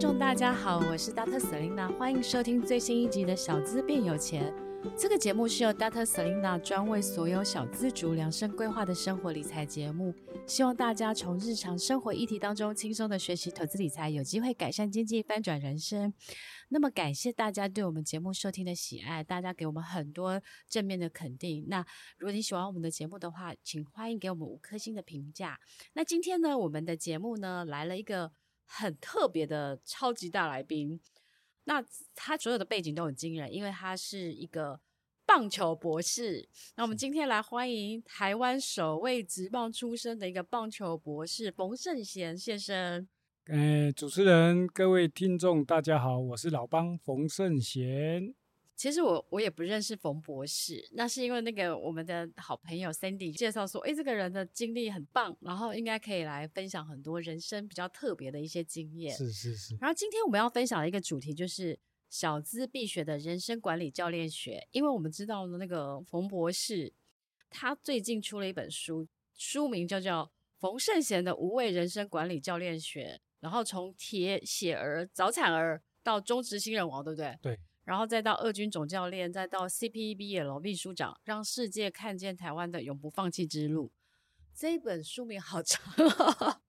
众大家好，我是 Dr. Selina，欢迎收听最新一集的小资变有钱。这个节目是由 Dr. Selina 专为所有小资族量身规划的生活理财节目，希望大家从日常生活议题当中轻松的学习投资理财，有机会改善经济，翻转人生。那么感谢大家对我们节目收听的喜爱，大家给我们很多正面的肯定。那如果你喜欢我们的节目的话，请欢迎给我们五颗星的评价。那今天呢，我们的节目呢来了一个。很特别的超级大来宾，那他所有的背景都很惊人，因为他是一个棒球博士。那我们今天来欢迎台湾首位职棒出身的一个棒球博士冯圣贤先生。呃，主持人、各位听众，大家好，我是老帮冯圣贤。其实我我也不认识冯博士，那是因为那个我们的好朋友 Sandy 介绍说，哎，这个人的经历很棒，然后应该可以来分享很多人生比较特别的一些经验。是是是。然后今天我们要分享的一个主题就是小资必学的人生管理教练学，因为我们知道呢，那个冯博士他最近出了一本书，书名就叫《冯圣贤的无畏人生管理教练学》，然后从铁血儿、早产儿到中职新人王，对不对？对。然后再到二军总教练，再到 CPBL 秘书长，让世界看见台湾的永不放弃之路。这一本书名好长，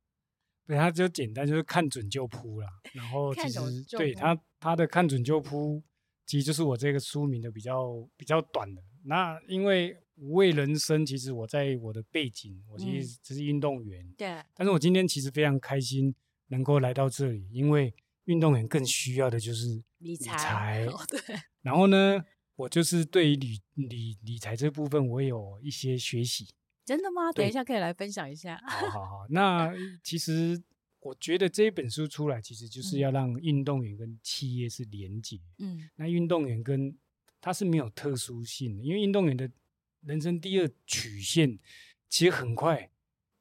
对，他就简单，就是看准就扑了。然后其实对他他的看准就扑，其实就是我这个书名的比较比较短的。那因为无畏人生，其实我在我的背景，我其实只是运动员。嗯、对。但是我今天其实非常开心能够来到这里，因为。运动员更需要的就是理财，对。然后呢，我就是对于理理理财这部分，我有一些学习。真的吗？等一下可以来分享一下。好好好，那 其实我觉得这一本书出来，其实就是要让运动员跟企业是连接。嗯。那运动员跟他是没有特殊性的，因为运动员的人生第二曲线其实很快。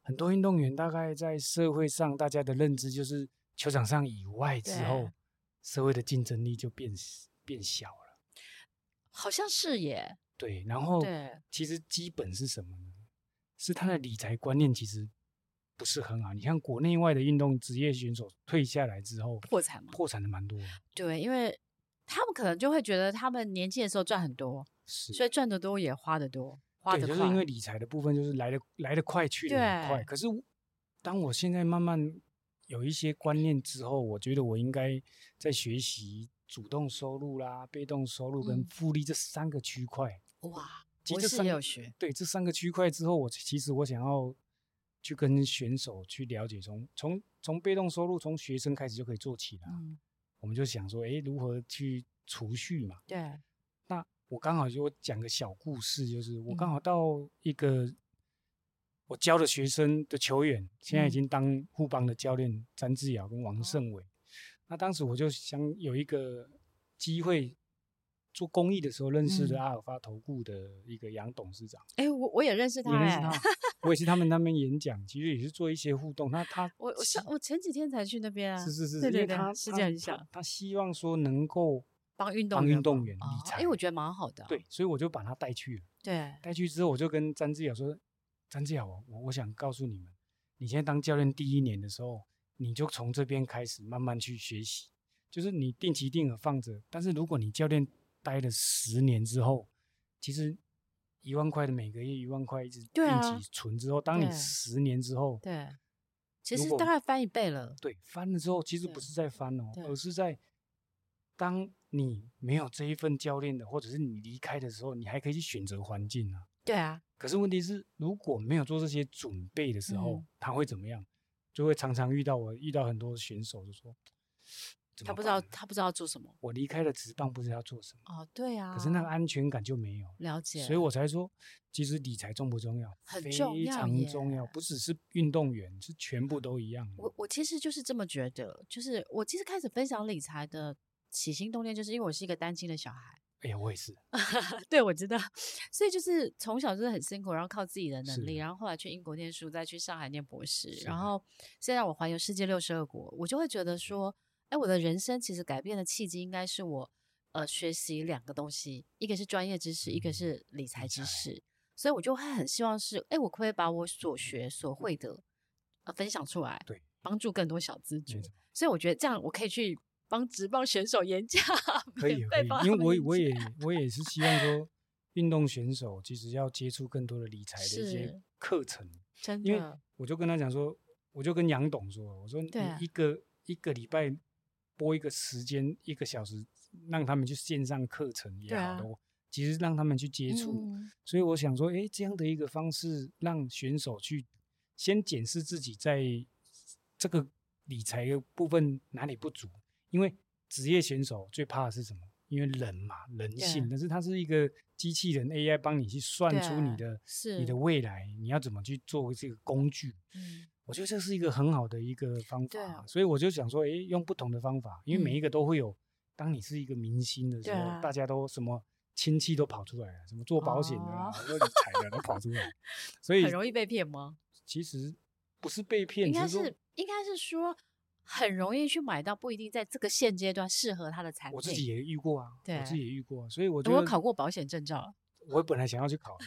很多运动员大概在社会上，大家的认知就是。球场上以外之后，社会的竞争力就变变小了，好像是耶。对，然后其实基本是什么呢？是他的理财观念其实不是很好。你看国内外的运动职业选手退下来之后破产吗？破产的蛮多。对，因为他们可能就会觉得他们年轻的时候赚很多，是，所以赚得多也花得多，花得快。就是因为理财的部分就是来的来的快，去得很快。可是当我现在慢慢。有一些观念之后，我觉得我应该在学习主动收入啦、被动收入跟复利这三个区块。哇，其实也有学。对，这三个区块之后，我其实我想要去跟选手去了解，从从从被动收入从学生开始就可以做起了。嗯，我们就想说，哎，如何去储蓄嘛？对。那我刚好就讲个小故事，就是我刚好到一个。我教的学生的球员，现在已经当富邦的教练，詹志尧跟王胜伟。那当时我就想有一个机会做公益的时候，认识了阿尔法投顾的一个杨董事长。哎，我我也认识他，认识他，我也是他们那边演讲，其实也是做一些互动。那他，我我上我前几天才去那边啊。是是是，对对对，他是这样想，他希望说能够帮运动帮运动员理财，哎，我觉得蛮好的。对，所以我就把他带去了。对，带去之后，我就跟詹志尧说。詹志豪，我我想告诉你们，你现在当教练第一年的时候，你就从这边开始慢慢去学习，就是你定期定额放着。但是如果你教练待了十年之后，其实一万块的每个月一万块一直定期存之后，啊、当你十年之后，对，其实大概翻一倍了。对，翻了之后，其实不是在翻哦，而是在当你没有这一份教练的，或者是你离开的时候，你还可以去选择环境啊。对啊。可是问题是，如果没有做这些准备的时候，嗯、他会怎么样？就会常常遇到我遇到很多选手，就说他不知道他不知道做什么。我离开了职棒，不知道要做什么。哦，对啊。可是那个安全感就没有了解，所以我才说，其实理财重不重要？很重要，非常重要。不只是运动员，是全部都一样。我我其实就是这么觉得，就是我其实开始分享理财的起心动念，就是因为我是一个单亲的小孩。哎呀，我也是。对，我知道。所以就是从小就是很辛苦，然后靠自己的能力，然后后来去英国念书，再去上海念博士，然后现在我环游世界六十二国，我就会觉得说，哎，我的人生其实改变的契机应该是我呃学习两个东西，一个是专业知识，嗯、一个是理财知识。所以我就会很希望是，哎，我可不可以把我所学所会的呃分享出来？对，帮助更多小资主。所以我觉得这样我可以去帮职棒选手演讲，可以可以，因为我我也我也是希望说，运动选手其实要接触更多的理财的一些课程，真的。因为我就跟他讲说，我就跟杨董说，我说你一个、啊、一个礼拜播一个时间一个小时，让他们去线上课程也好的，其实让他们去接触。嗯、所以我想说，哎，这样的一个方式，让选手去先检视自己在这个理财的部分哪里不足。因为职业选手最怕的是什么？因为人嘛，人性。但是它是一个机器人 AI 帮你去算出你的你的未来，你要怎么去做这个工具？嗯，我觉得这是一个很好的一个方法。所以我就想说，哎，用不同的方法，因为每一个都会有。当你是一个明星的时候，大家都什么亲戚都跑出来了，什么做保险的、啊、做理财的都跑出来，所 以很容易被骗吗？其实不是被骗，应该是应该是说。很容易去买到不一定在这个现阶段适合他的产品。我自己也遇过啊，对，我自己也遇过，所以我我考过保险证照。我本来想要去考。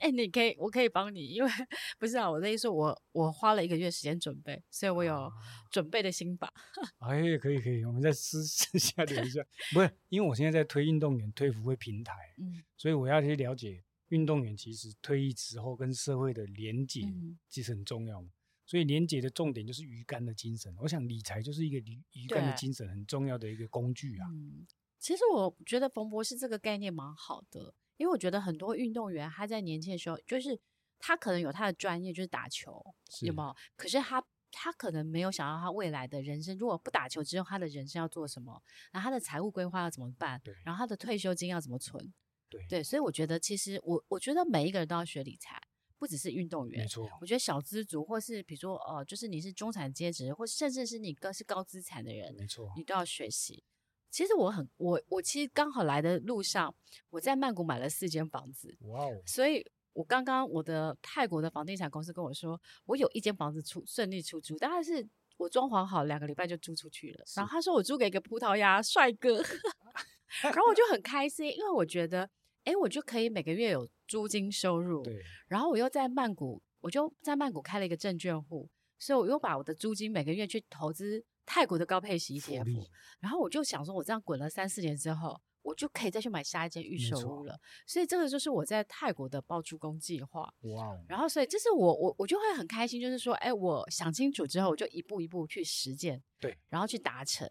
哎、欸，你可以，我可以帮你，因为不是啊，我的意思我我花了一个月时间准备，所以我有准备的心法。哎、啊，可以可以，我们再私私下聊一下。不是，因为我现在在推运动员推服会平台，嗯，所以我要去了解运动员其实退役之后跟社会的连接其实很重要嘛。所以连结的重点就是鱼竿的精神。我想理财就是一个鱼鱼竿的精神很重要的一个工具啊。嗯，其实我觉得冯博士这个概念蛮好的，因为我觉得很多运动员他在年轻的时候，就是他可能有他的专业就是打球，有没有？可是他他可能没有想到他未来的人生，如果不打球之后，他的人生要做什么？然后他的财务规划要怎么办？对，然后他的退休金要怎么存？对对，所以我觉得其实我我觉得每一个人都要学理财。不只是运动员，没错。我觉得小资族，或是比如说，呃，就是你是中产阶级，或甚至是你更是高资产的人，没错，你都要学习。其实我很，我我其实刚好来的路上，我在曼谷买了四间房子，哇哦！所以我刚刚我的泰国的房地产公司跟我说，我有一间房子出顺利出租，当然是我装潢好两个礼拜就租出去了。然后他说我租给一个葡萄牙帅哥，然后我就很开心，因为我觉得。哎，我就可以每个月有租金收入，对。然后我又在曼谷，我就在曼谷开了一个证券户，所以我又把我的租金每个月去投资泰国的高配息 ETF。然后我就想说，我这样滚了三四年之后，我就可以再去买下一间预售屋了。所以这个就是我在泰国的包租公计划。哇！然后所以这是我我我就会很开心，就是说，哎，我想清楚之后，我就一步一步去实践，对，然后去达成。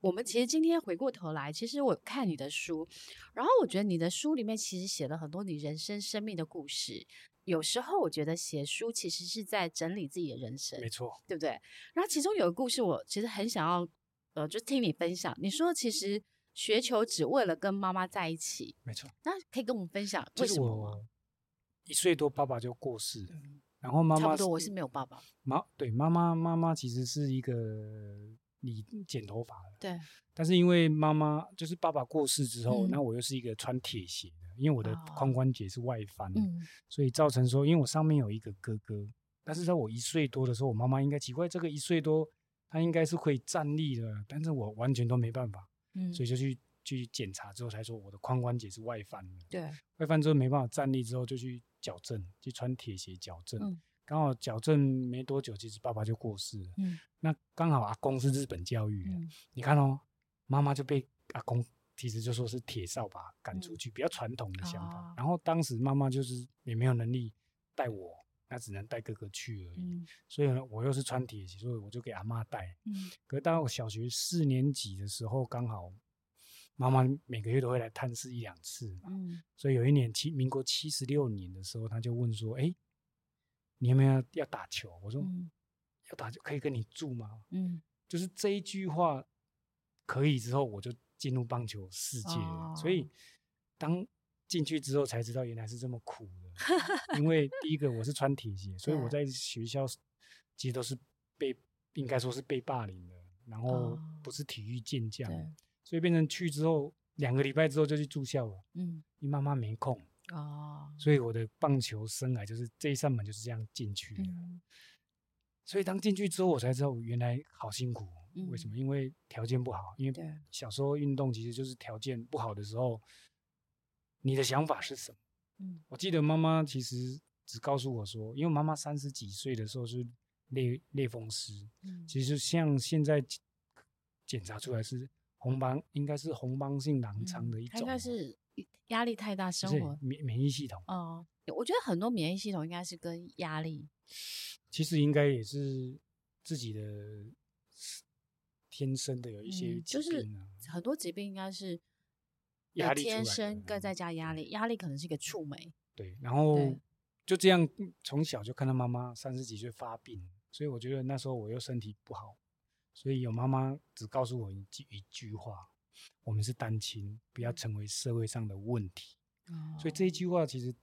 我们其实今天回过头来，其实我看你的书，然后我觉得你的书里面其实写了很多你人生生命的故事。有时候我觉得写书其实是在整理自己的人生，没错，对不对？然后其中有个故事，我其实很想要，呃，就听你分享。你说其实学球只为了跟妈妈在一起，没错。那可以跟我们分享为什么吗？一岁多爸爸就过世了，嗯、然后妈妈差不多我是没有爸爸。妈，对，妈妈妈妈其实是一个。你剪头发了，对。但是因为妈妈就是爸爸过世之后，那、嗯、我又是一个穿铁鞋的，因为我的髋关节是外翻，嗯、所以造成说，因为我上面有一个哥哥，但是在我一岁多的时候，我妈妈应该奇怪，这个一岁多他应该是可以站立的，但是我完全都没办法，嗯，所以就去去检查之后才说我的髋关节是外翻的，对。外翻之后没办法站立之后就去矫正，去穿铁鞋矫正。嗯刚好矫正没多久，其实爸爸就过世了。嗯，那刚好阿公是日本教育的，嗯、你看哦，妈妈就被阿公其实就说是铁扫把赶出去，嗯、比较传统的想法。哦、然后当时妈妈就是也没有能力带我，那只能带哥哥去而已。嗯、所以呢，我又是穿铁鞋，所以我就给阿妈带。嗯，可是当我小学四年级的时候，刚好妈妈每个月都会来探视一两次嘛。嗯，所以有一年七民国七十六年的时候，他就问说：“哎。”你有没有要打球？我说、嗯、要打就可以跟你住吗？嗯，就是这一句话可以之后，我就进入棒球世界了。哦、所以当进去之后才知道原来是这么苦的。因为第一个我是穿铁鞋，所以我在学校其实都是被应该说是被霸凌的，然后不是体育健将，哦、所以变成去之后两个礼拜之后就去住校了。嗯，你妈妈没空。哦，所以我的棒球生涯就是这一扇门就是这样进去的。嗯、所以当进去之后，我才知道原来好辛苦。嗯、为什么？因为条件不好。因为小时候运动其实就是条件不好的时候，你的想法是什么？嗯、我记得妈妈其实只告诉我说，因为妈妈三十几岁的时候是类类风湿。嗯，其实像现在检查出来是红斑，应该是红斑性狼疮的一种。应该是压力太大，生活免免疫系统。哦，我觉得很多免疫系统应该是跟压力。其实应该也是自己的天生的有一些就是很多疾病应该是压力天生，跟再加压力，压力可能是一个触媒。对，然后就这样从小就看到妈妈三十几岁发病，所以我觉得那时候我又身体不好，所以有妈妈只告诉我一句一句话：我们是单亲，不要成为社会上的问题。哦，所以这一句话其实。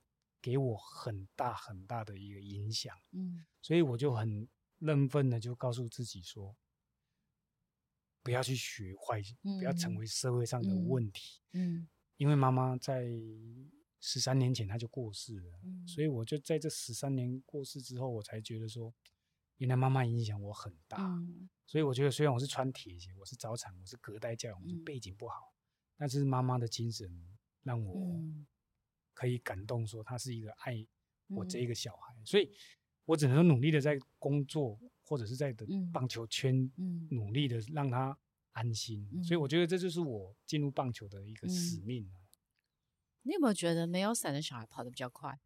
给我很大很大的一个影响，嗯，所以我就很认分的就告诉自己说，不要去学坏，嗯、不要成为社会上的问题，嗯，嗯，因为妈妈在十三年前她就过世了，嗯，所以我就在这十三年过世之后，我才觉得说，原来妈妈影响我很大，嗯，所以我觉得虽然我是穿铁鞋，我是早产，我是隔代教养，我背景不好，但是妈妈的精神让我。嗯可以感动，说她是一个爱我这一个小孩，嗯、所以我只能努力的在工作或者是在的棒球圈，努力的让他安心。嗯、所以我觉得这就是我进入棒球的一个使命、嗯、你有没有觉得没有伞的小孩跑得比较快？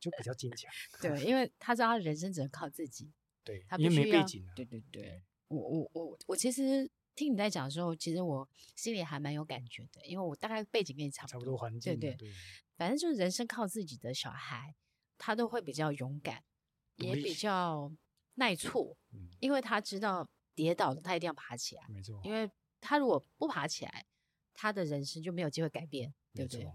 就比较坚强。对，因为他知道他人生只能靠自己。对，他因为没背景、啊。对对对，对我我我我其实。听你在讲的时候，其实我心里还蛮有感觉的，因为我大概背景跟你差不多，差不多环境，对对，对，反正就是人生靠自己的小孩，他都会比较勇敢，也比较耐挫，嗯，因为他知道跌倒了，他一定要爬起来，没错，因为他如果不爬起来，他的人生就没有机会改变，对不对？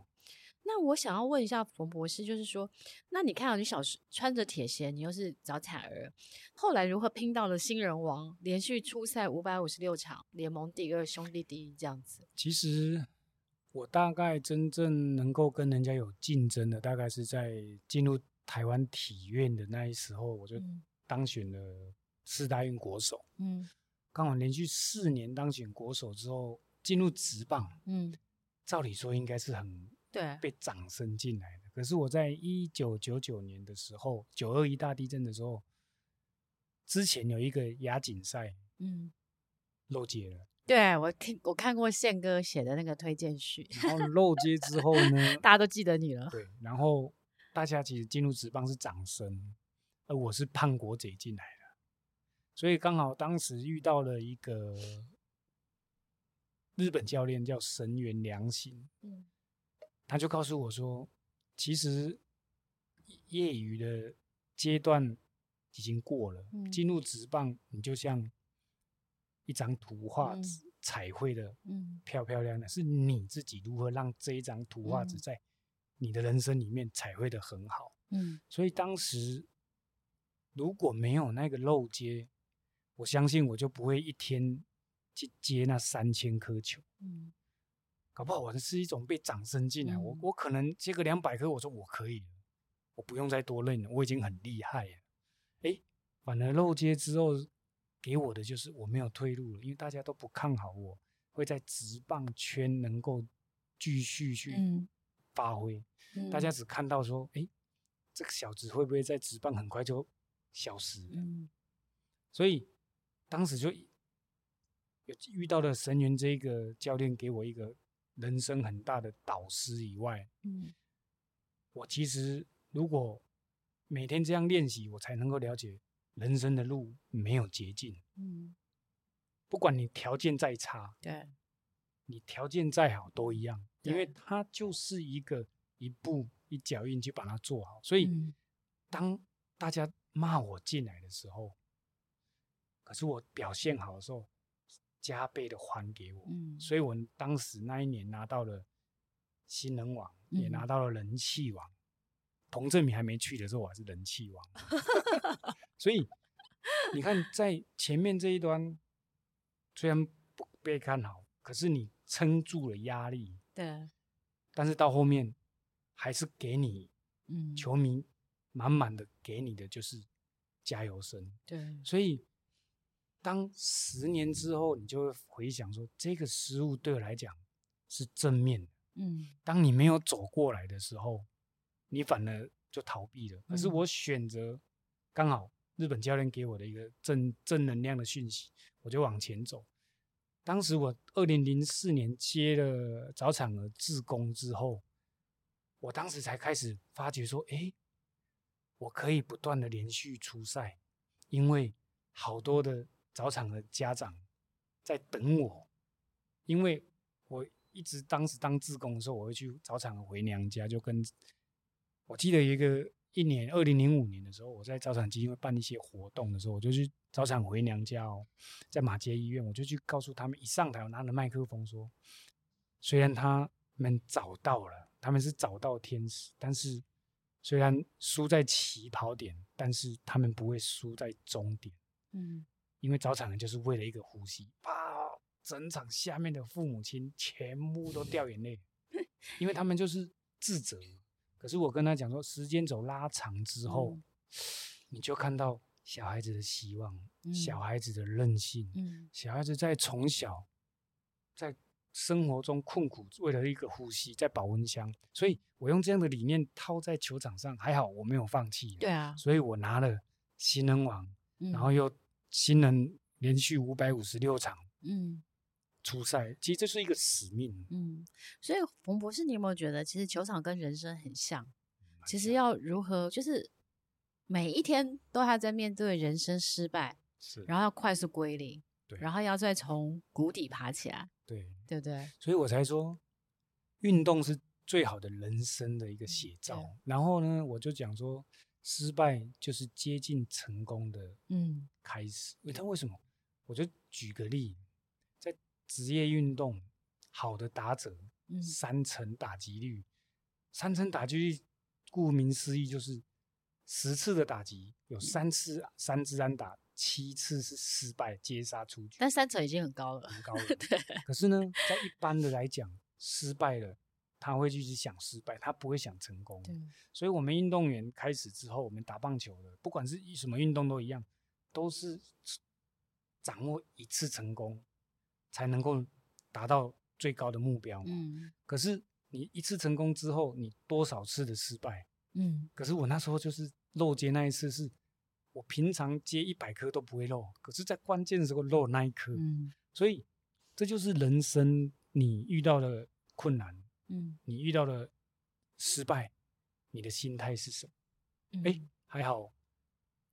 那我想要问一下冯博士，就是说，那你看到你小时穿着铁鞋，你又是早产儿，后来如何拼到了新人王，连续出赛五百五十六场，联盟第二，兄弟第一这样子？其实我大概真正能够跟人家有竞争的，大概是在进入台湾体院的那一时候，我就当选了四大运国手。嗯，刚好连续四年当选国手之后，进入职棒。嗯，照理说应该是很。对，被掌声进来的。可是我在一九九九年的时候，九二一大地震的时候，之前有一个亚锦赛，嗯，漏接了。对，我听我看过宪哥写的那个推荐序。然后漏接之后呢，大家都记得你了。对，然后大家其实进入职棒是掌声，而我是叛国贼进来的，所以刚好当时遇到了一个日本教练叫神原良行。嗯。他就告诉我说：“其实业余的阶段已经过了，嗯、进入职棒，你就像一张图画纸，嗯、彩绘的，漂漂亮亮。是你自己如何让这一张图画纸在你的人生里面彩绘的很好。嗯、所以当时如果没有那个漏接，我相信我就不会一天去接那三千颗球。嗯”搞不好我是一种被掌声进来，嗯、我我可能接个两百颗，我说我可以，我不用再多练了，我已经很厉害了。哎，反而漏接之后给我的就是我没有退路了，因为大家都不看好我会在直棒圈能够继续去发挥，嗯、大家只看到说，哎，这个小子会不会在直棒很快就消失了？嗯、所以当时就有遇到了神元这个教练给我一个。人生很大的导师以外，嗯，我其实如果每天这样练习，我才能够了解人生的路没有捷径，嗯，不管你条件再差，对，你条件再好都一样，因为它就是一个一步一脚印去把它做好。所以，当大家骂我进来的时候，可是我表现好的时候。加倍的还给我，嗯、所以我当时那一年拿到了新人王，嗯、也拿到了人气王。彭政闵还没去的时候，我还是人气王。所以你看，在前面这一端，虽然不被看好，可是你撑住了压力。对。但是到后面，还是给你，嗯，球迷满满的给你的就是加油声。对。所以。当十年之后，你就会回想说，这个失误对我来讲是正面的。嗯，当你没有走过来的时候，你反而就逃避了。可是我选择刚好日本教练给我的一个正正能量的讯息，我就往前走。当时我二零零四年接了早产儿自工之后，我当时才开始发觉说，哎，我可以不断的连续出赛，因为好多的早产的家长在等我，因为我一直当时当志工的时候，我会去早产回娘家，就跟我记得一个。一年，二零零五年的时候，我在早产基金会办一些活动的时候，我就去早产回娘家哦，在马街医院，我就去告诉他们，一上台我拿着麦克风说，虽然他们找到了，他们是找到天使，但是虽然输在起跑点，但是他们不会输在终点，嗯，因为早产人就是为了一个呼吸，啪，整场下面的父母亲全部都掉眼泪，因为他们就是自责。可是我跟他讲说，时间轴拉长之后，嗯、你就看到小孩子的希望，嗯、小孩子的韧性，嗯、小孩子在从小在生活中困苦，为了一个呼吸，在保温箱。所以我用这样的理念套在球场上，还好我没有放弃。对啊，所以我拿了新人王，嗯、然后又新人连续五百五十六场，嗯。出赛，其实这是一个使命。嗯，所以冯博士，你有没有觉得，其实球场跟人生很像？其实要如何，就是每一天都还在面对人生失败，是，然后要快速归零，对，然后要再从谷底爬起来，对，对不对？所以我才说，运动是最好的人生的一个写照。嗯、然后呢，我就讲说，失败就是接近成功的嗯开始。嗯、他为什么？我就举个例。在职业运动好的打者，三成打击率，嗯、三成打击率，顾名思义就是十次的打击有三次三支安打，七次是失败接杀出局。但三成已经很高了，很高了。对。可是呢，在一般的来讲，失败了他会继续想失败，他不会想成功。对。所以，我们运动员开始之后，我们打棒球的，不管是什么运动都一样，都是掌握一次成功。才能够达到最高的目标。嗯，可是你一次成功之后，你多少次的失败？嗯，可是我那时候就是漏接那一次，是我平常接一百颗都不会漏，可是在关键的时候漏那一颗。嗯，所以这就是人生你遇到的困难，嗯，你遇到了失败，你的心态是什么？哎、嗯，还好，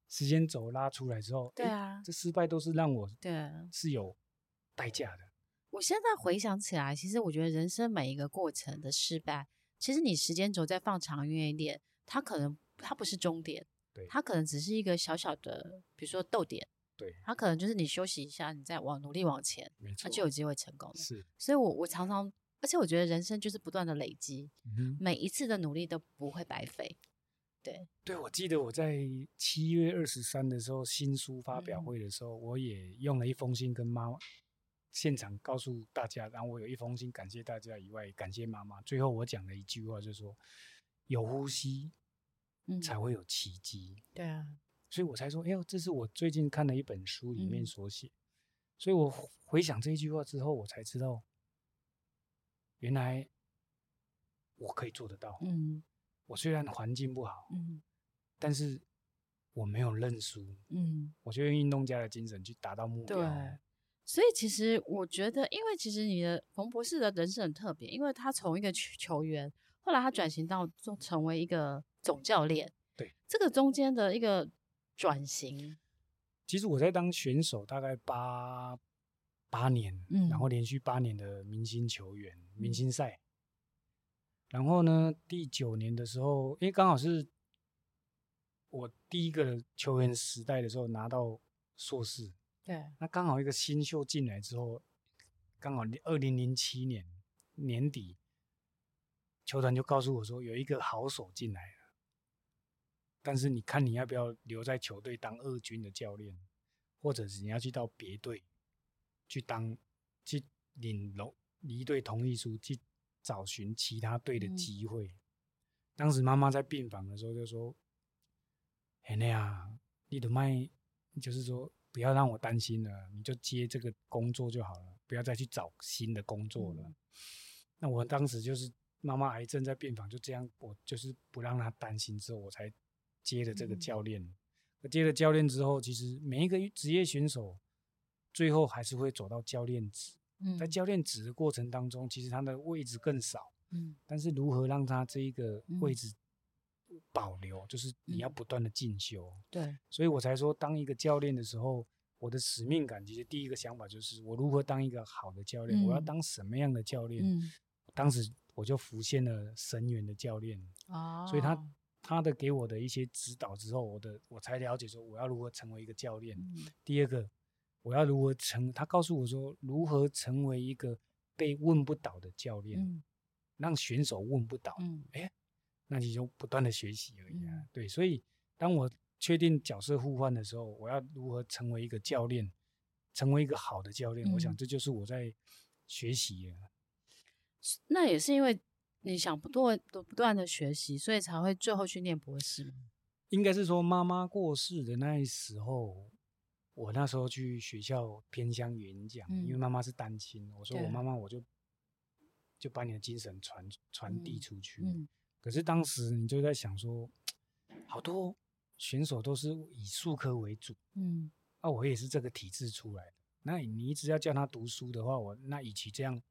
时间轴拉出来之后，对啊，这失败都是让我对是有。代价的。我现在回想起来，其实我觉得人生每一个过程的失败，其实你时间轴再放长远一点，它可能它不是终点，对，它可能只是一个小小的，比如说逗点，对，它可能就是你休息一下，你再往努力往前，没错，它就有机会成功了。是，所以我我常常，而且我觉得人生就是不断的累积，嗯，每一次的努力都不会白费。对，对，我记得我在七月二十三的时候新书发表会的时候，嗯、我也用了一封信跟妈妈。现场告诉大家，然后我有一封信感谢大家以外，感谢妈妈。最后我讲了一句话，就是说有呼吸，才会有奇迹。嗯。对啊，所以我才说，哎呦，这是我最近看的一本书里面所写。嗯。所以我回想这一句话之后，我才知道，原来我可以做得到。嗯，我虽然环境不好，嗯，但是我没有认输。嗯，我就用运动家的精神去达到目标。对。所以其实我觉得，因为其实你的冯博士的人生很特别，因为他从一个球球员，后来他转型到做成为一个总教练。对，这个中间的一个转型。其实我在当选手大概八八年，嗯，然后连续八年的明星球员，明星赛。然后呢，第九年的时候，因为刚好是我第一个球员时代的时候拿到硕士。对，那刚好一个新秀进来之后，刚好二零零七年年底，球团就告诉我说有一个好手进来了，但是你看你要不要留在球队当二军的教练，或者是你要去到别队去当去领龙离队同意书，去找寻其他队的机会。嗯、当时妈妈在病房的时候就说：“哎呀，你的麦就是说。”不要让我担心了，你就接这个工作就好了，不要再去找新的工作了。嗯、那我当时就是妈妈癌症在病房，就这样，我就是不让她担心之后，我才接了这个教练。嗯、接了教练之后，其实每一个职业选手最后还是会走到教练职。嗯，在教练职的过程当中，其实他的位置更少。嗯，但是如何让他这一个位置保留，就是你要不断的进修。对，所以我才说，当一个教练的时候，我的使命感其实第一个想法就是，我如何当一个好的教练？我要当什么样的教练？嗯，当时我就浮现了神元的教练。哦，所以他。他的给我的一些指导之后，我的我才了解说我要如何成为一个教练。嗯、第二个，我要如何成？他告诉我说如何成为一个被问不倒的教练，嗯、让选手问不倒。嗯，哎，那你就不断的学习而已啊。嗯、对，所以当我确定角色互换的时候，我要如何成为一个教练，成为一个好的教练？嗯、我想这就是我在学习。那也是因为。你想不断都不断的学习，所以才会最后去念博士。应该是说妈妈过世的那时候，我那时候去学校偏乡演讲，嗯、因为妈妈是单亲，我说我妈妈我就就把你的精神传传递出去。可是当时你就在想说，好多选手都是以术科为主，嗯，啊，我也是这个体制出来的。那你一直要叫他读书的话，我那与其这样，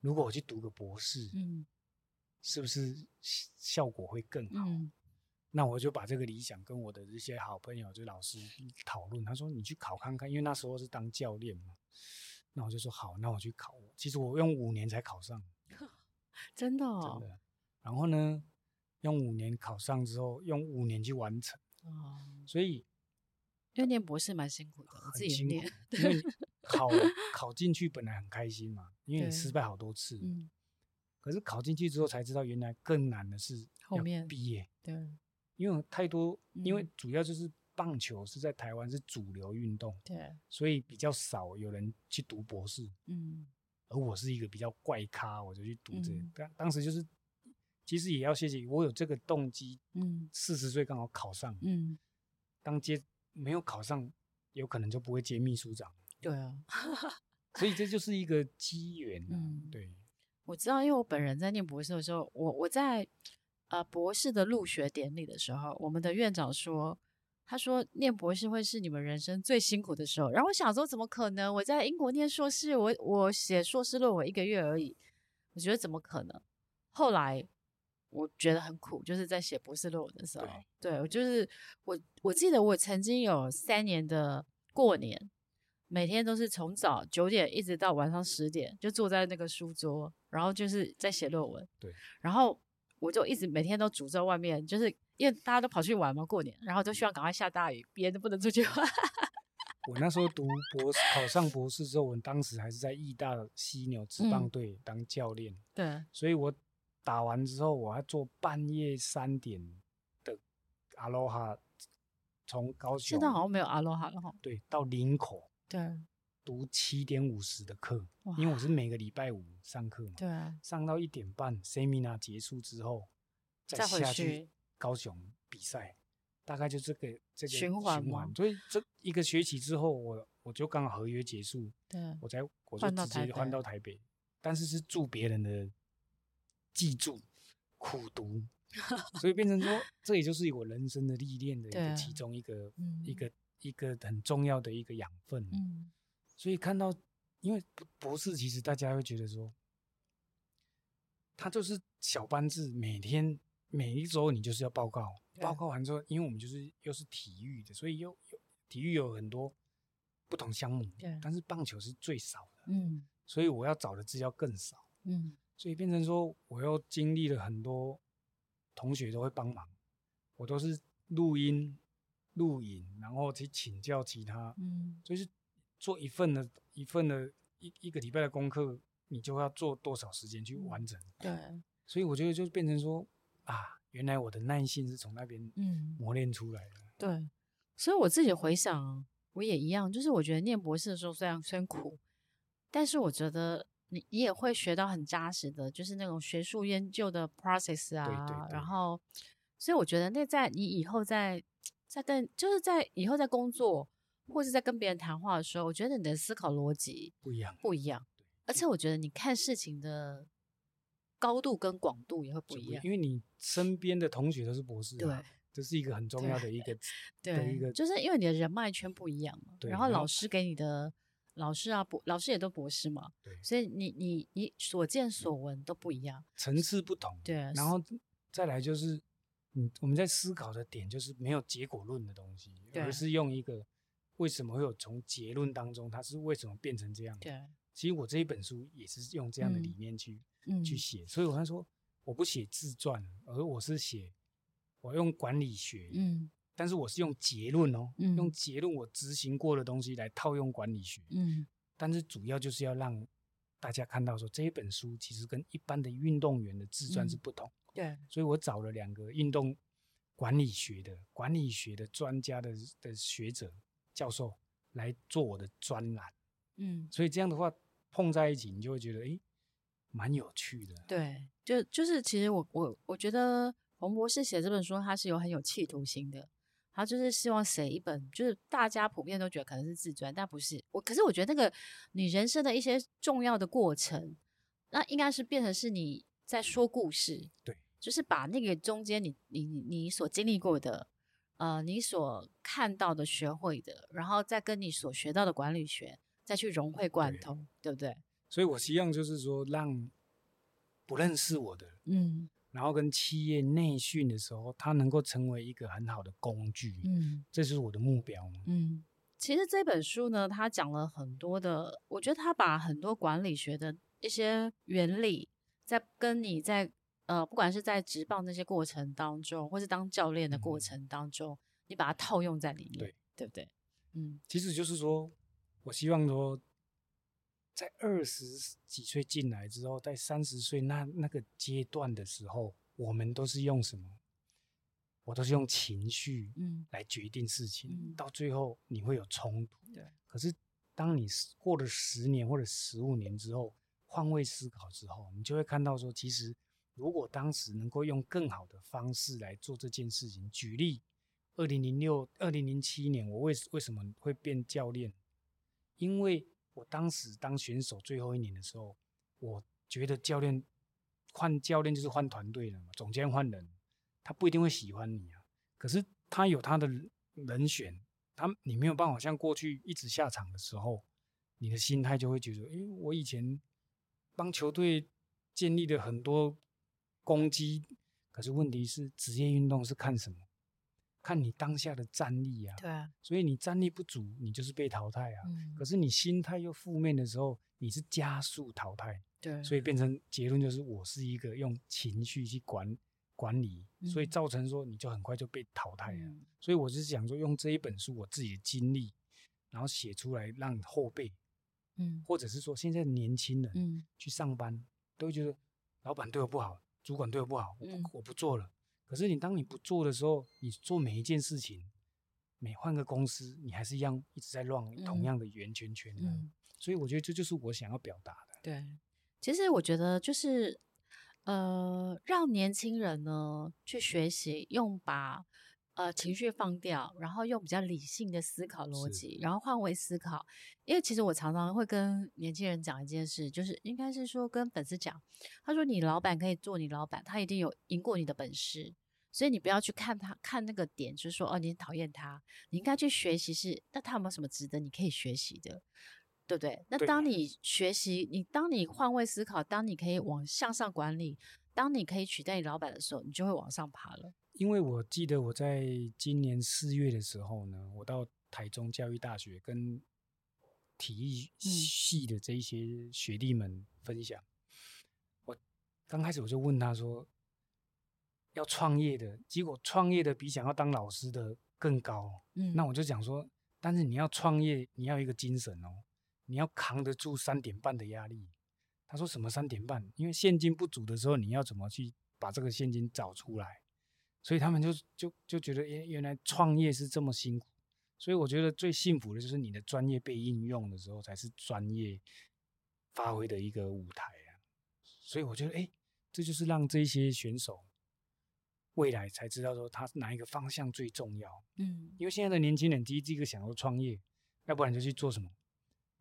如果我去读个博士，嗯。是不是效果会更好？嗯、那我就把这个理想跟我的一些好朋友，就老师讨论。他说：“你去考看看，因为那时候是当教练嘛。”那我就说：“好，那我去考。”其实我用五年才考上，真的、哦，真的。然后呢，用五年考上之后，用五年去完成。哦，所以因为念博士蛮辛苦的，我自己念。因为考 考进去本来很开心嘛，因为你失败好多次。嗯。可是考进去之后才知道，原来更难的是后面毕业。对，因为太多，因为主要就是棒球是在台湾是主流运动，对，所以比较少有人去读博士。嗯，而我是一个比较怪咖，我就去读这个。当当时就是，其实也要谢谢我有这个动机。嗯，四十岁刚好考上。嗯，当接没有考上，有可能就不会接秘书长。对啊，所以这就是一个机缘。嗯，对。我知道，因为我本人在念博士的时候，我我在呃博士的入学典礼的时候，我们的院长说，他说念博士会是你们人生最辛苦的时候。然后我想说，怎么可能？我在英国念硕士，我我写硕士论文一个月而已，我觉得怎么可能？后来我觉得很苦，就是在写博士论文的时候，对，对我就是我我记得我曾经有三年的过年。每天都是从早九点一直到晚上十点，就坐在那个书桌，然后就是在写论文。对，然后我就一直每天都堵在外面，就是因为大家都跑去玩嘛，过年，然后就希望赶快下大雨，别人都不能出去玩。我那时候读博士，考上博士之后，我当时还是在义大犀牛职棒队当教练。嗯、对，所以我打完之后，我还坐半夜三点的阿罗哈，从高雄。现在好像没有阿罗哈了哈。对，到林口。对，读七点五十的课，因为我是每个礼拜五上课嘛，对啊，上到一点半，seminar 结束之后，再下去高雄比赛，大概就这个这个循环，所以这一个学期之后，我我就刚好合约结束，对，我才我就直接换到台北，但是是住别人的记住苦读，所以变成说，这也就是我人生的历练的一个其中一个、嗯、一个。一个很重要的一个养分，嗯，所以看到，因为博士其实大家会觉得说，他就是小班制，每天每一周你就是要报告，报告完之后，因为我们就是又是体育的，所以又有体育有很多不同项目，但是棒球是最少的，嗯，所以我要找的资料更少，嗯，所以变成说我又经历了很多同学都会帮忙，我都是录音。录影，然后去请教其他，嗯，就是做一份的一份的一一个礼拜的功课，你就要做多少时间去完成？对，所以我觉得就变成说啊，原来我的耐性是从那边嗯磨练出来的。对，所以我自己回想，我也一样，就是我觉得念博士的时候虽然虽然苦，但是我觉得你你也会学到很扎实的，就是那种学术研究的 process 啊，对对对，然后，所以我觉得那在你以后在。在跟就是在以后在工作或者在跟别人谈话的时候，我觉得你的思考逻辑不一样，不一样。而且我觉得你看事情的高度跟广度也会不一样，因为你身边的同学都是博士，对，这是一个很重要的一个 对，对一个，就是因为你的人脉圈不一样嘛。对。然后老师给你的老师啊，博老师也都博士嘛。对。所以你你你所见所闻都不一样，层次不同。对。然后再来就是，嗯，我们在思考的点就是没有结果论的东西，而是用一个为什么会有从结论当中，它是为什么变成这样？对。其实我这一本书也是用这样的理念去、嗯、去写，所以我才说我不写自传，而我是写。我用管理学，嗯，但是我是用结论哦，嗯、用结论我执行过的东西来套用管理学，嗯，但是主要就是要让大家看到说这一本书其实跟一般的运动员的自传是不同，嗯、对，所以我找了两个运动管理学的管理学的专家的的学者教授来做我的专栏，嗯，所以这样的话碰在一起，你就会觉得诶，蛮有趣的，对，就就是其实我我我觉得。洪博士写这本书，他是有很有企图心的，他就是希望写一本，就是大家普遍都觉得可能是自传，但不是我。可是我觉得那个你人生的一些重要的过程，那应该是变成是你在说故事，对，就是把那个中间你你你所经历过的，呃，你所看到的、学会的，然后再跟你所学到的管理学再去融会贯通，对，对不对？所以我希望就是说，让不认识我的，嗯。然后跟企业内训的时候，它能够成为一个很好的工具，嗯，这是我的目标。嗯，其实这本书呢，它讲了很多的，我觉得它把很多管理学的一些原理，在跟你在呃，不管是在职棒那些过程当中，或是当教练的过程当中，嗯，你把它套用在里面，对，对不对？嗯，其实就是说，我希望说。在二十几岁进来之后，在三十岁那那个阶段的时候，我们都是用什么？我都是用情绪，嗯，来决定事情，嗯，到最后你会有冲突。对。可是当你过了十年或者十五年之后，换位思考之后，你就会看到说，其实如果当时能够用更好的方式来做这件事情。举例，二零零六、二零零七年，我为为什么会变教练？因为我当时当选手最后一年的时候，我觉得教练换教练就是换团队了嘛，总监换人，他不一定会喜欢你啊。可是他有他的人选，他你没有办法像过去一直下场的时候，你的心态就会觉得，诶，我以前帮球队建立了很多功绩，可是问题是职业运动是看什么？看你当下的战力啊，对啊，所以你战力不足，你就是被淘汰啊。嗯、可是你心态又负面的时候，你是加速淘汰。对，所以变成结论就是我是一个用情绪去管管理，嗯、所以造成说你就很快就被淘汰了。嗯、所以我是想说，用这一本书我自己的经历，然后写出来让后辈，嗯，或者是说现在年轻人，嗯，去上班都会觉得老板对我不好，主管对我不好，我不、嗯、我不做了。可是你当你不做的时候，你做每一件事情，每换个公司，你还是一样一直在乱同样的圆圈圈的。嗯，所以我觉得这就是我想要表达的。对，其实我觉得就是，呃，让年轻人呢去学习用把。呃，情绪放掉，然后用比较理性的思考逻辑，然后换位思考。因为其实我常常会跟年轻人讲一件事，就是应该是说跟粉丝讲，他说你老板可以做你老板，他一定有赢过你的本事，所以你不要去看他看那个点，就是说哦，你讨厌他，你应该去学习是，那他有没有什么值得你可以学习的，对不对？那当你学习，你当你换位思考，当你可以往向上管理，当你可以取代你老板的时候，你就会往上爬了。因为我记得我在今年四月的时候呢，我到台中教育大学跟体育系的这一些学弟们分享。我刚开始我就问他说，要创业的，结果创业的比想要当老师的更高。嗯，那我就讲说，但是你要创业，你要一个精神哦，你要扛得住三点半的压力。他说什么三点半？因为现金不足的时候，你要怎么去把这个现金找出来？所以他们就就就觉得，原原来创业是这么辛苦。所以我觉得最幸福的就是你的专业被应用的时候，才是专业发挥的一个舞台啊。所以我觉得，哎，这就是让这些选手未来才知道说他哪一个方向最重要。嗯，因为现在的年轻人第一第一个想要创业，要不然就去做什么，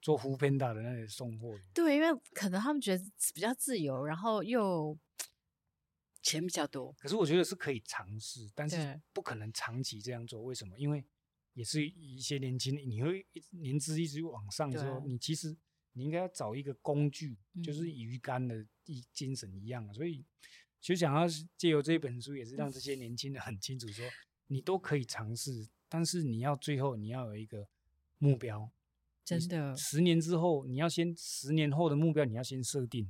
做 foodpanda 的那些送货。对，因为可能他们觉得比较自由，然后又。钱比较多。可是我觉得是可以尝试，但是不可能长期这样做。为什么？因为也是一些年轻人，你会年资一直往上之后，你其实你应该要找一个工具，就是鱼竿的一精神一样。所以，其实想要借由这本书，也是让这些年轻人很清楚说，你都可以尝试，但是你要最后你要有一个目标。真的，十年之后，你要先十年后的目标，你要先设定。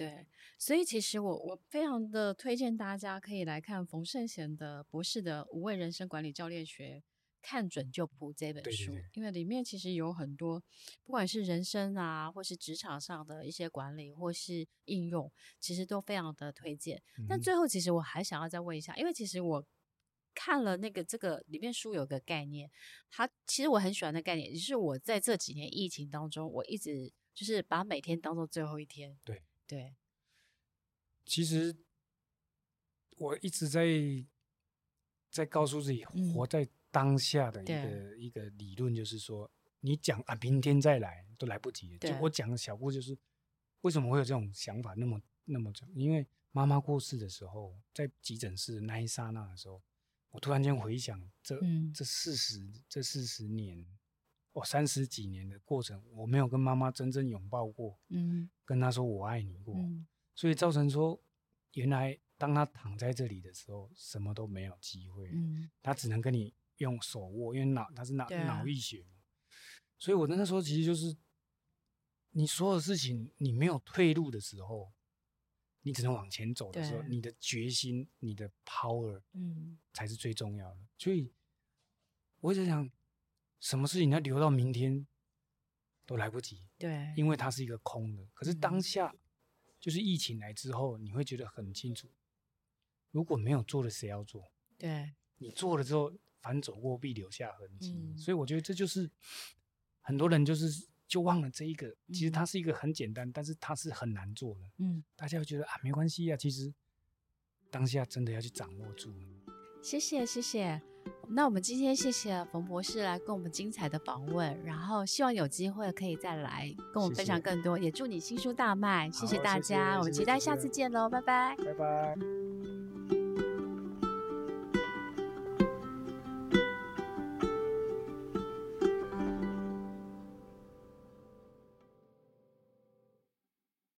对，所以其实我我非常的推荐大家可以来看冯圣贤的博士的《无畏人生管理教练学》，看准就扑这本书，对对对，因为里面其实有很多，不管是人生啊，或是职场上的一些管理，或是应用，其实都非常的推荐。嗯、但最后，其实我还想要再问一下，因为其实我。看了那个这个里面书有个概念，它其实我很喜欢的概念，就是我在这几年疫情当中，我一直就是把每天当做最后一天。对对，其实我一直在在告诉自己，活在当下的一个、嗯、一个理论，就是说，你讲啊，明天再来都来不及。就我讲的小故事，就是为什么会有这种想法那么那么长？因为妈妈过世的时候，在急诊室的那一刹那的时候。我突然间回想这，这、嗯、这四十这四十年，哦，三十几年的过程，我没有跟妈妈真正拥抱过，嗯，跟她说我爱你过，嗯、所以造成说，原来当她躺在这里的时候，什么都没有机会，嗯，她只能跟你用手握，因为脑她是脑脑溢血嘛，所以我那时候其实就是，你所有事情你没有退路的时候。你只能往前走的时候，你的决心、你的 power，嗯，才是最重要的。所以，我一直想，什么事情要留到明天都来不及，对，因为它是一个空的。可是当下，就是疫情来之后，你会觉得很清楚，如果没有做的，谁要做？对，你做了之后，反走过必留下痕迹。所以，我觉得这就是很多人就是。就忘了这一个，其实它是一个很简单，嗯、但是它是很难做的。嗯，大家会觉得啊，没关系啊，其实当下真的要去掌握住。谢谢，谢谢。那我们今天谢谢冯博士来跟我们精彩的访问，然后希望有机会可以再来跟我们分享更多。谢谢，也祝你新书大卖，谢谢大家，我们期待下次见喽，拜拜，拜拜。